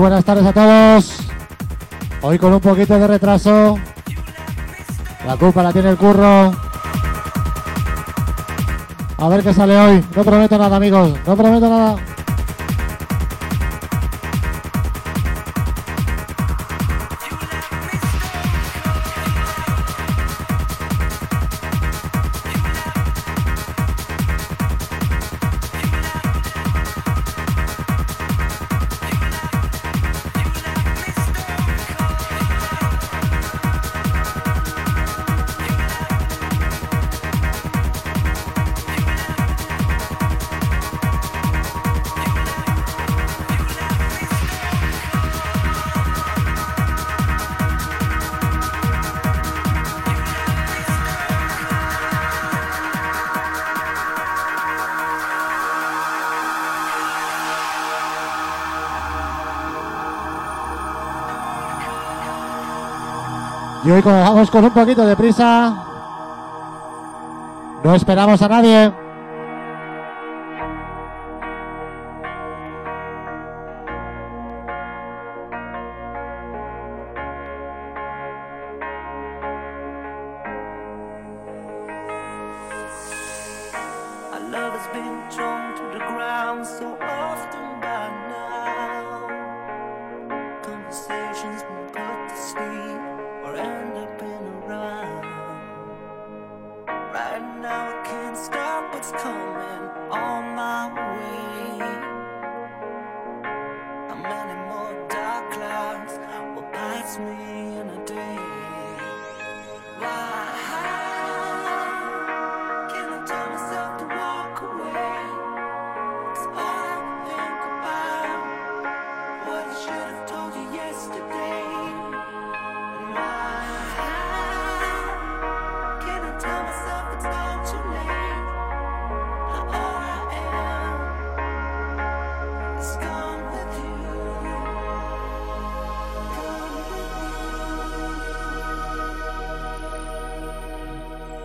buenas tardes a todos. Hoy con un poquito de retraso. La culpa la tiene el curro. A ver qué sale hoy. No prometo nada, amigos. No prometo nada. Hoy como vamos con un poquito de prisa. No esperamos a nadie.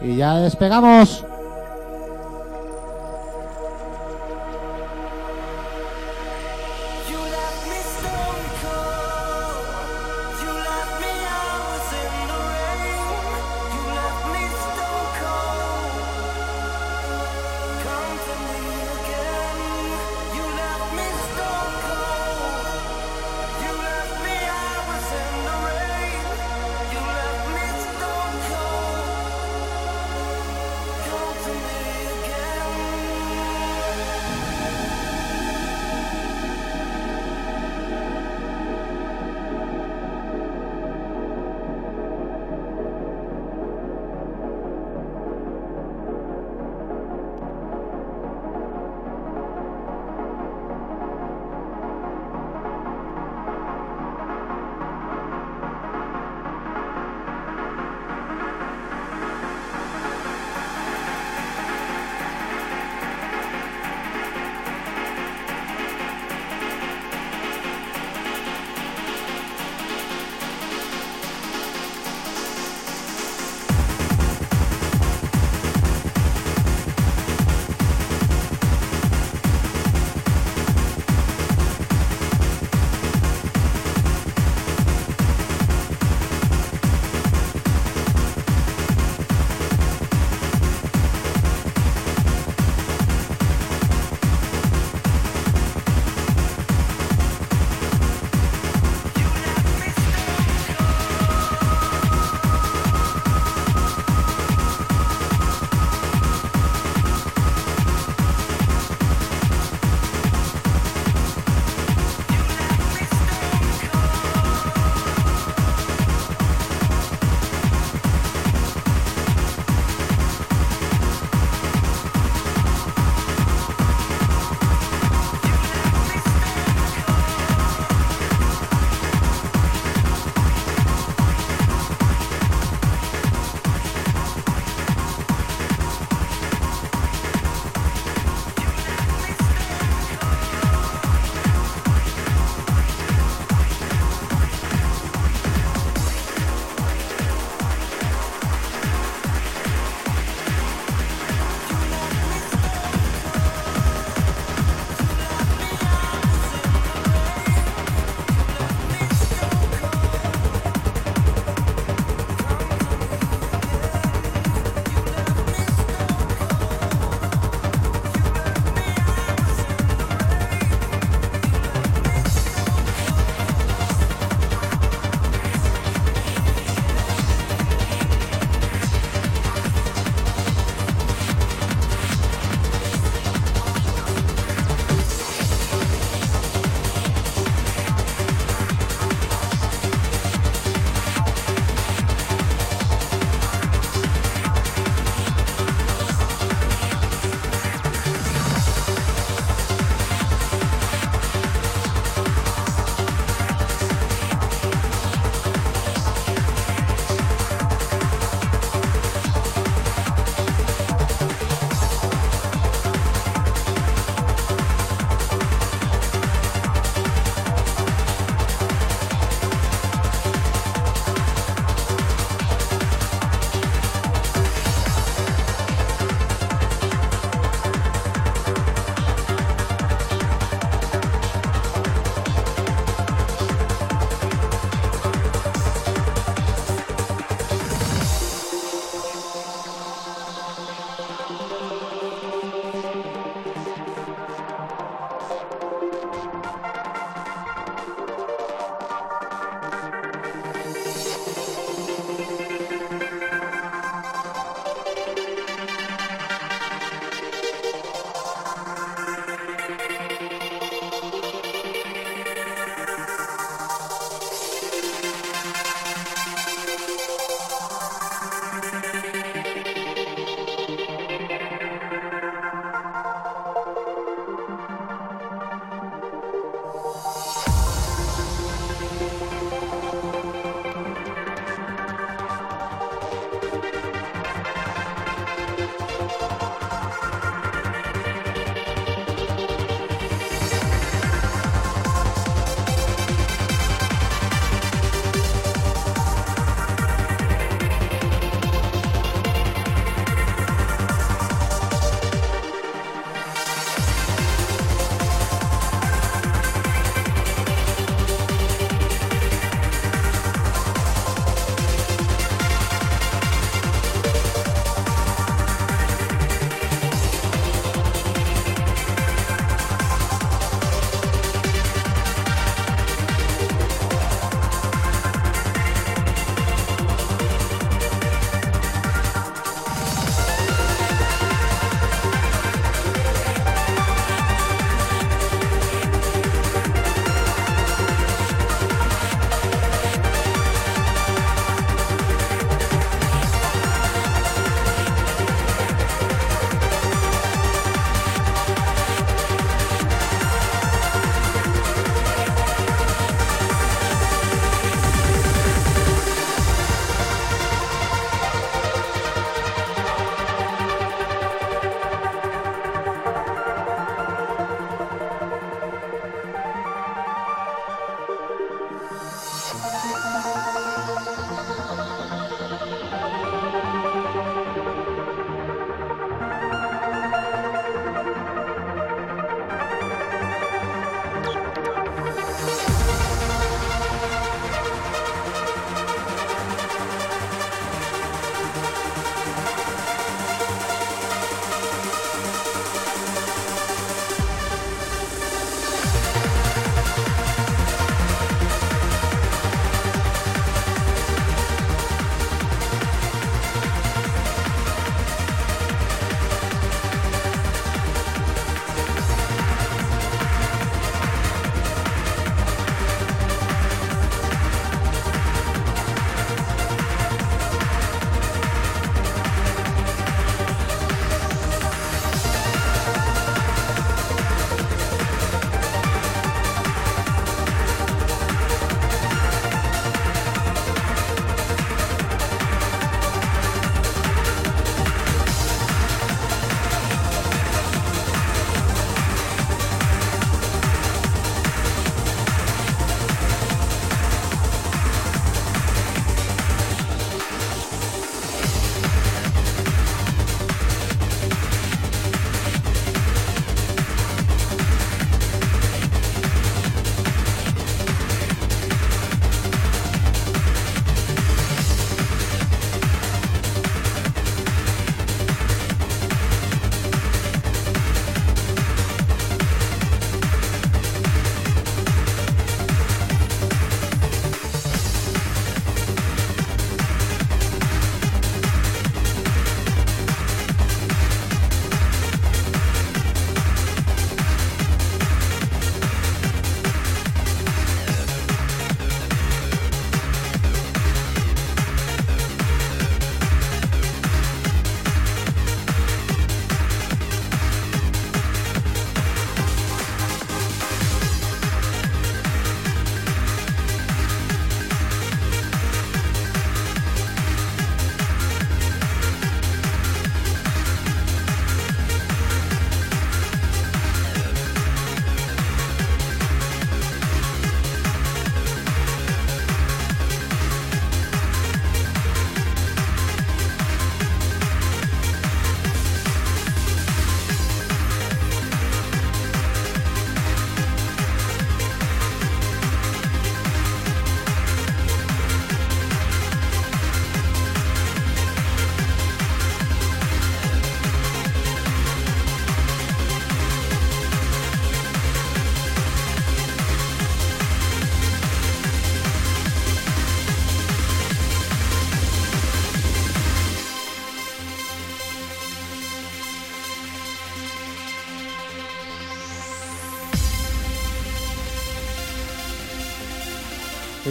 Y ya despegamos.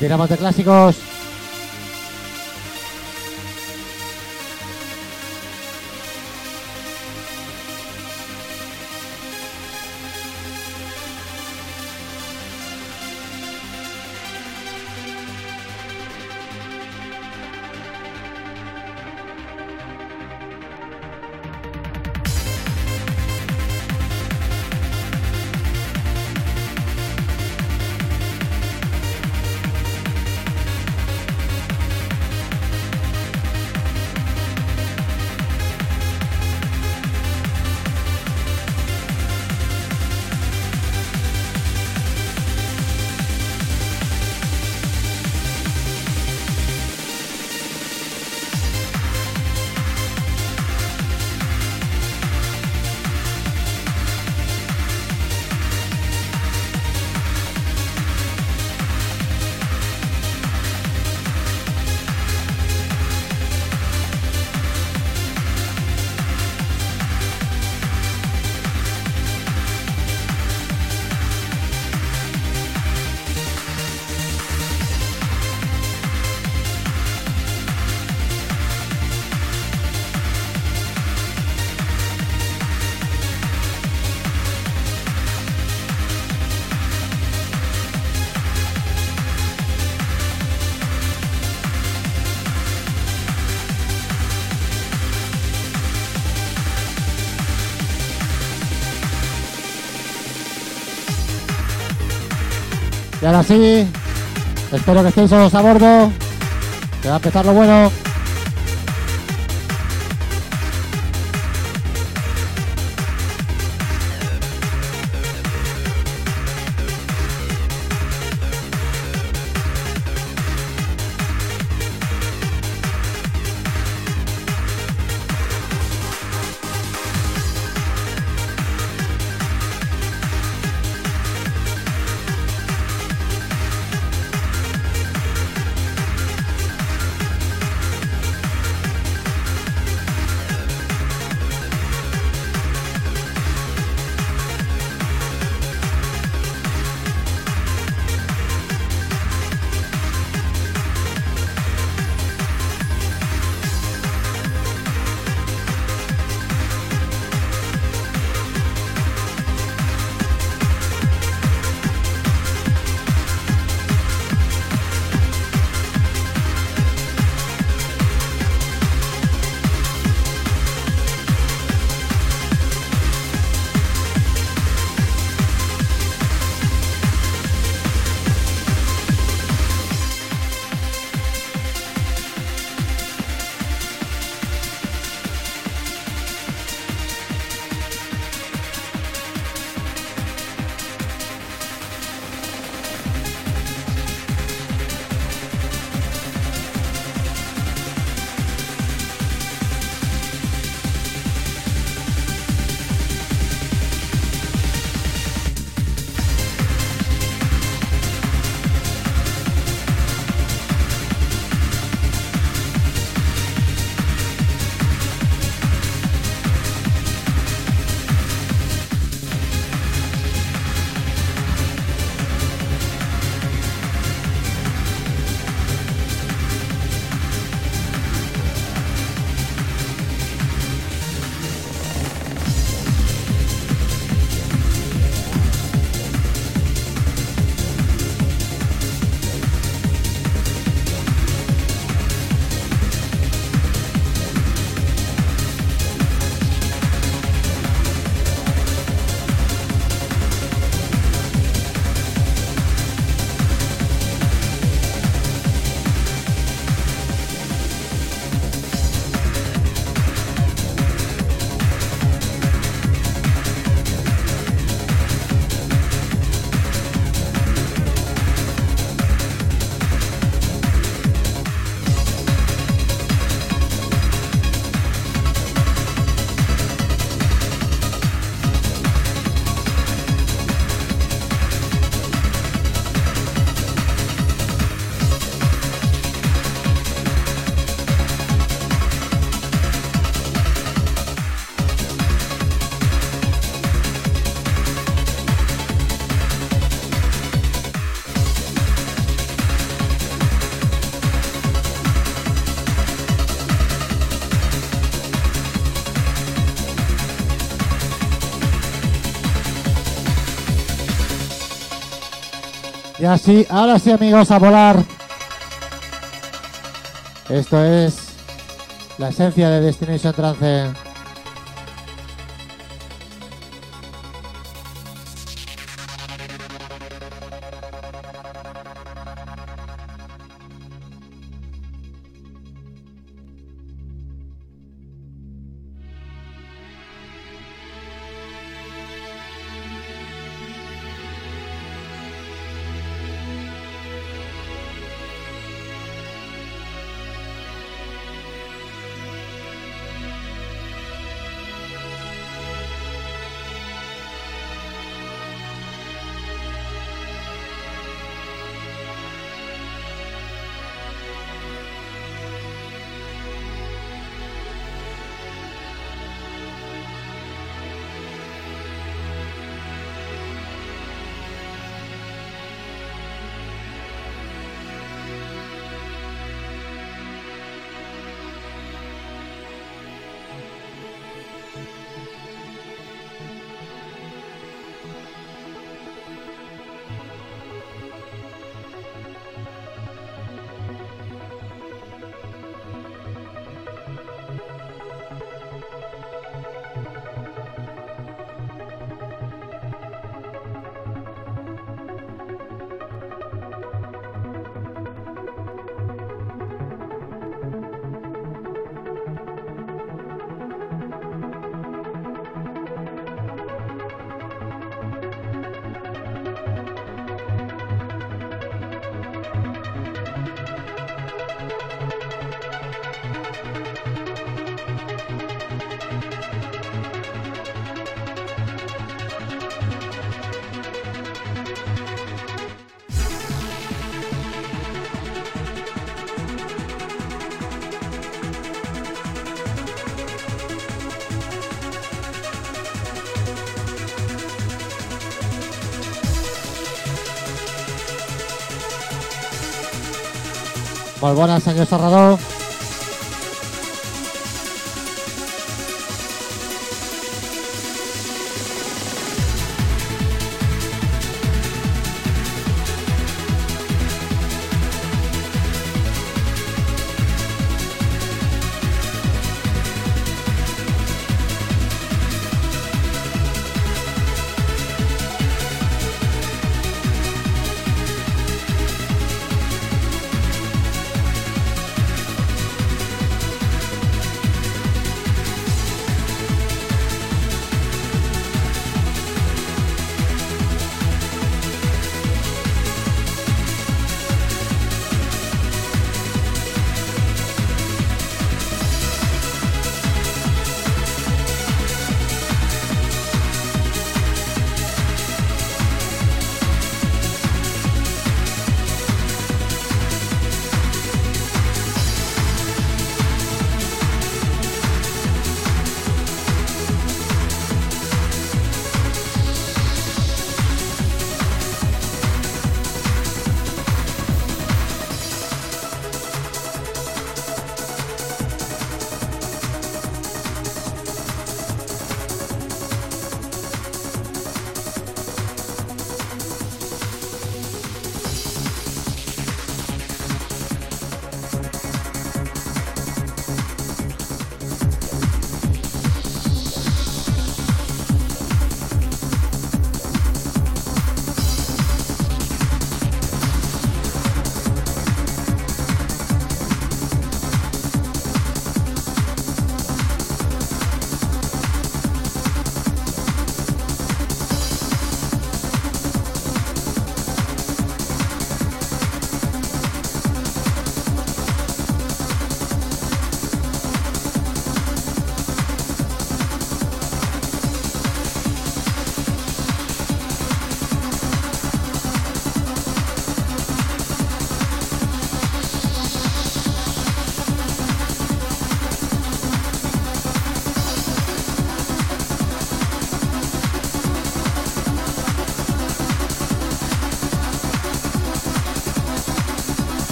Tiramos de clásicos. Y ahora sí, espero que estéis todos a bordo. Que va a empezar lo bueno. Y así, ahora sí amigos, a volar. Esto es la esencia de Destination Trance. Molt bona, senyor Serrador.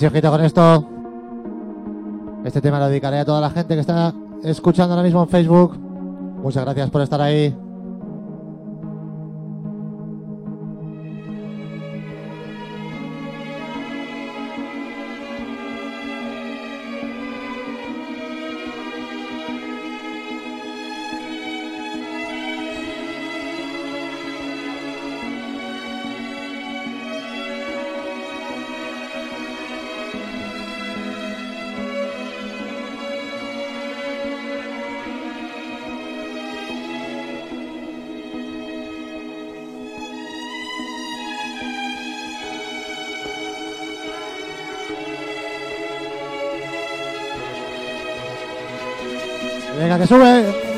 Y ahora sí, ojito con esto. Este tema lo dedicaré a toda la gente que está escuchando ahora mismo en Facebook. Muchas gracias por estar ahí. Venga, que sube.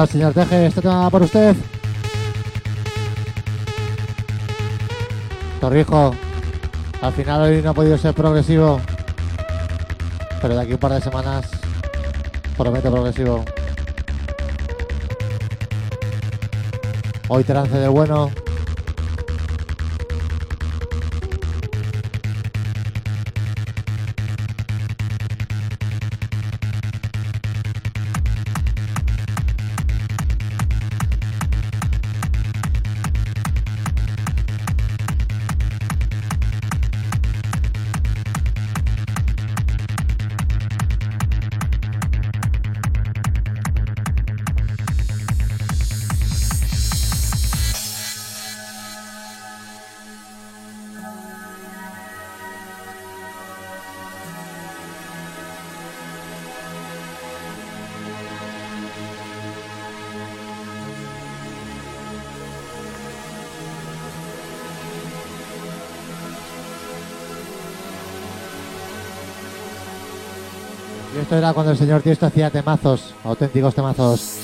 Hola, señor Teje, este tema por usted. Torrijo, al final hoy no ha podido ser progresivo, pero de aquí un par de semanas prometo progresivo. Hoy trance de bueno. Esto era cuando el señor Tiesto hacía temazos, auténticos temazos.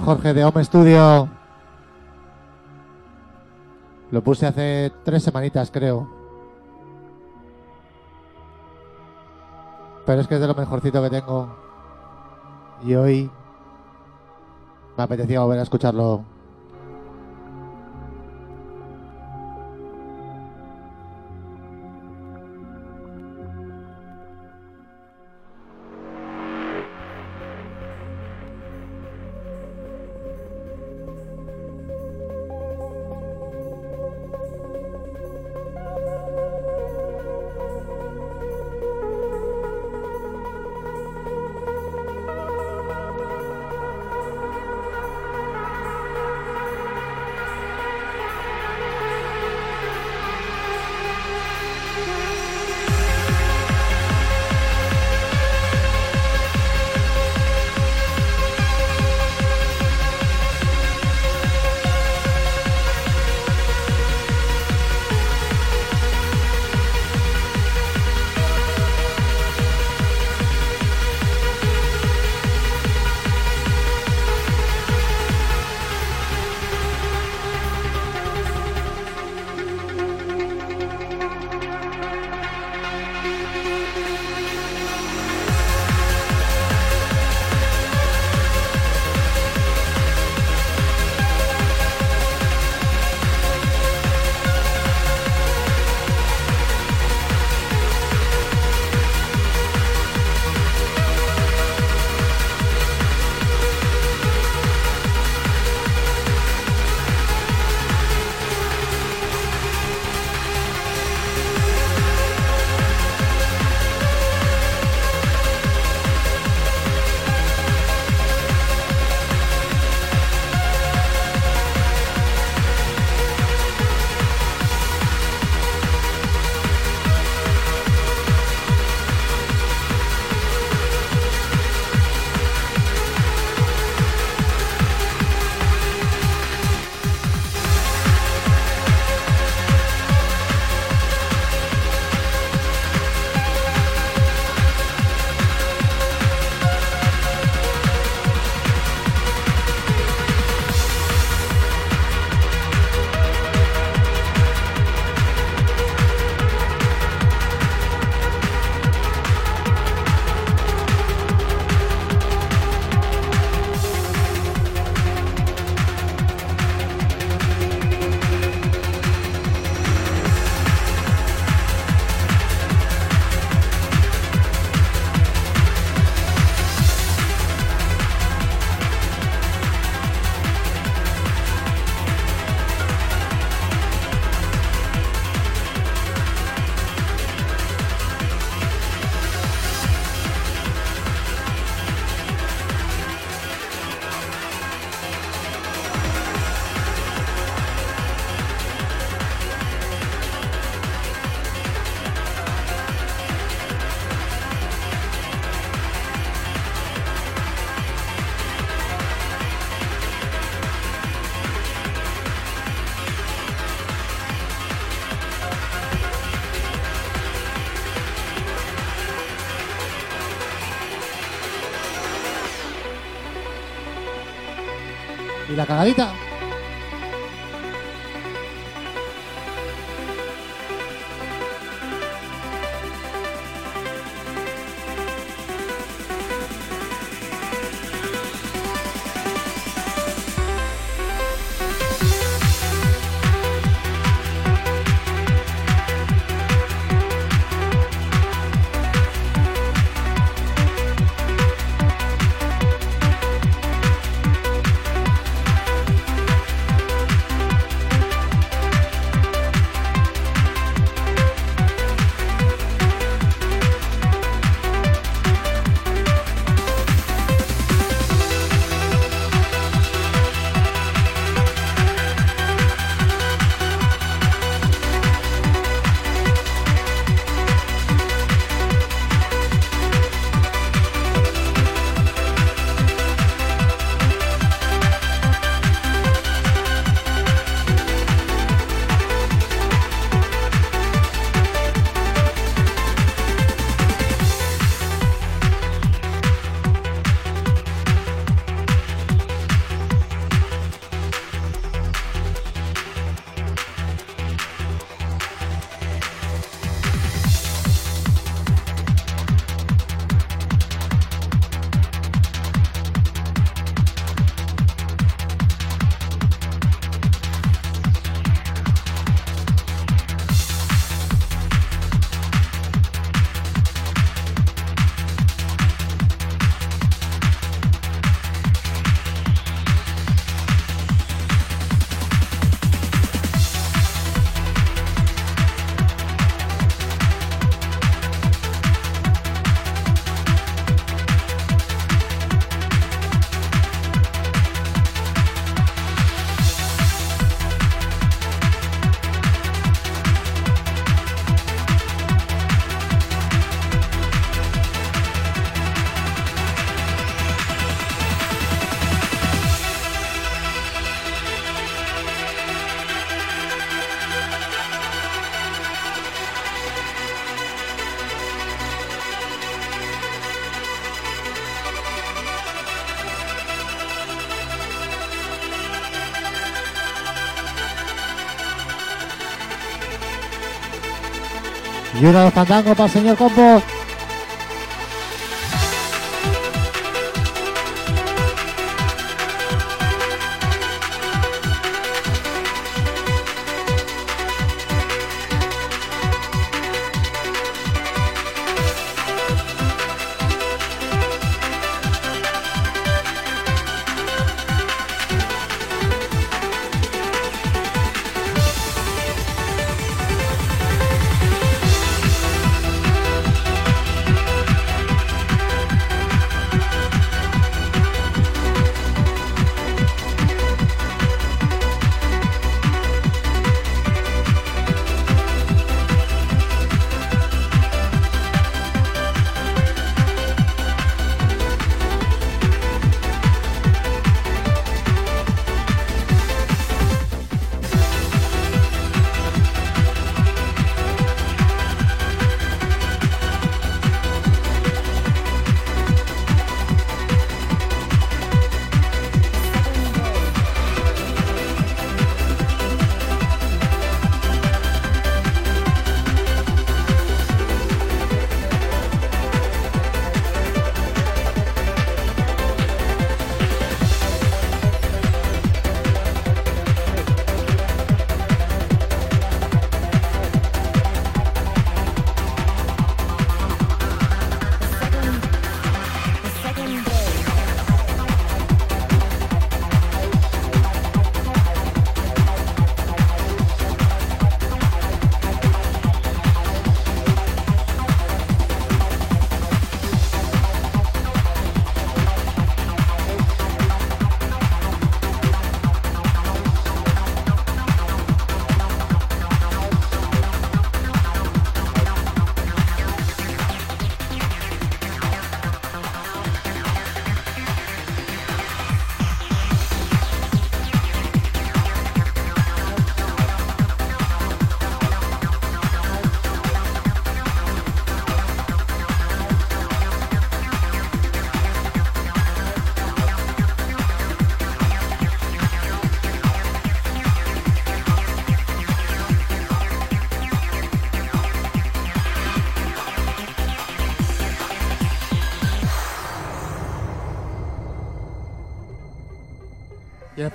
Jorge de Home Studio. Lo puse hace tres semanitas, creo. Pero es que es de lo mejorcito que tengo. Y hoy me apetecía volver a escucharlo. Cagadita? Y uno de fandango para el señor Compo.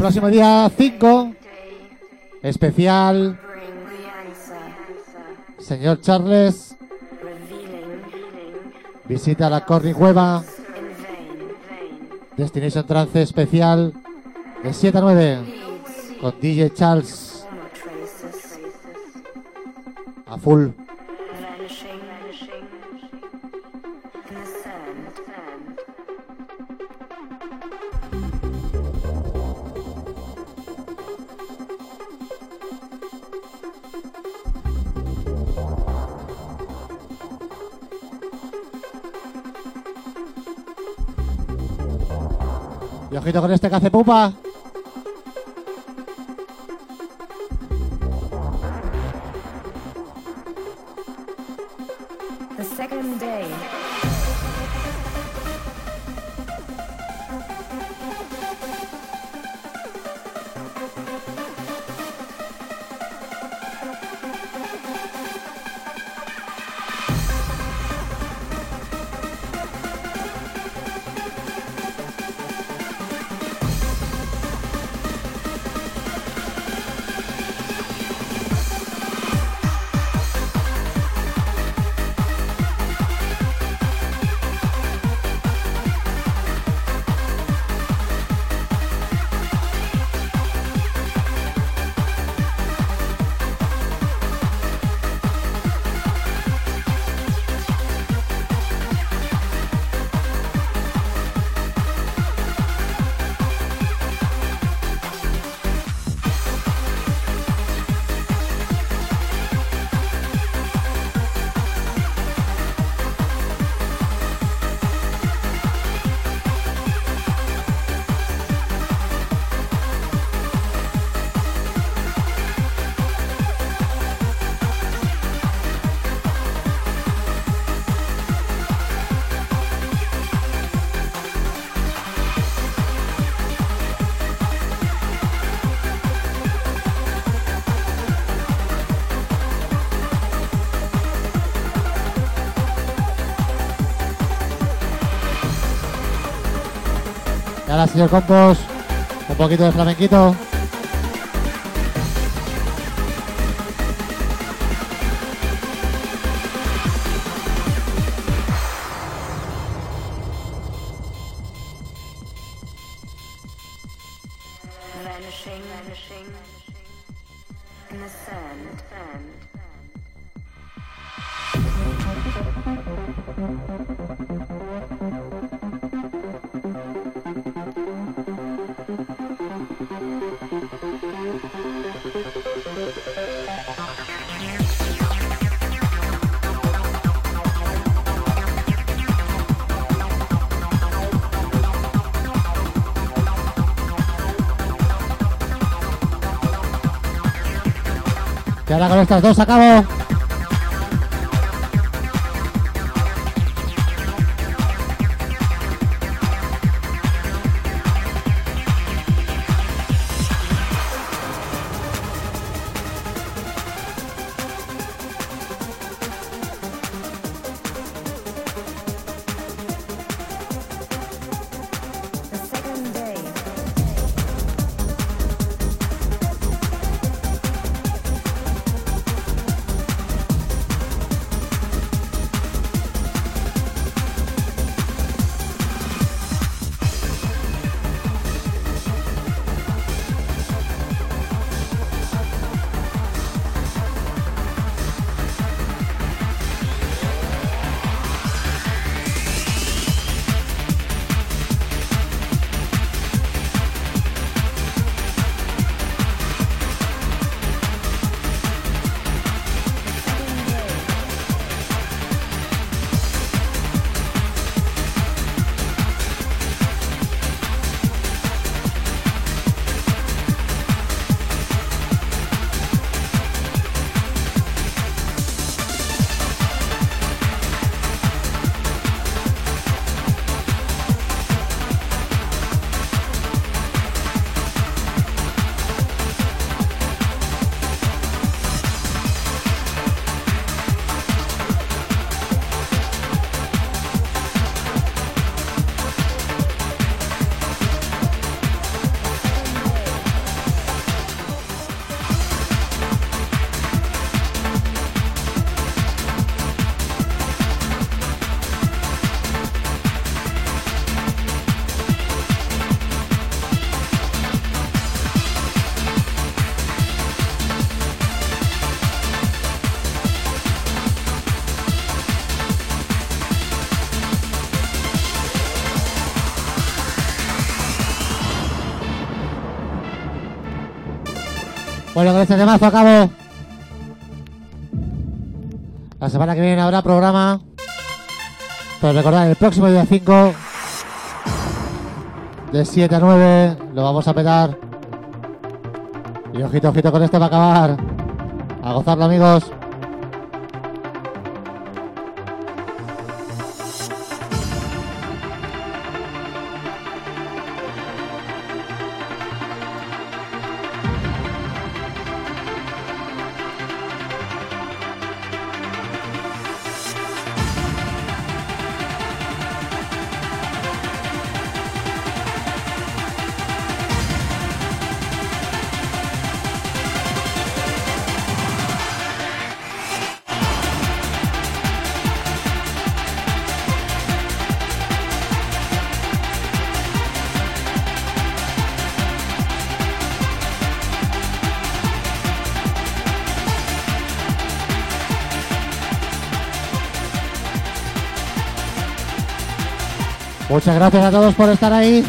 Próximo día 5, especial, señor Charles, visita la vain. Destination Trance especial, de 7 a 9, Leads con DJ Charles a full. Y ojito con este que hace pupa. Señor Compos, un poquito de flamenquito. Estas dos acabo. Con este temazo acabo. La semana que viene habrá programa. Pero recordad, el próximo día 5, de 7 a 9, lo vamos a petar. Y ojito, ojito con este para acabar. A gozarlo, amigos. Gracias a todos por estar ahí.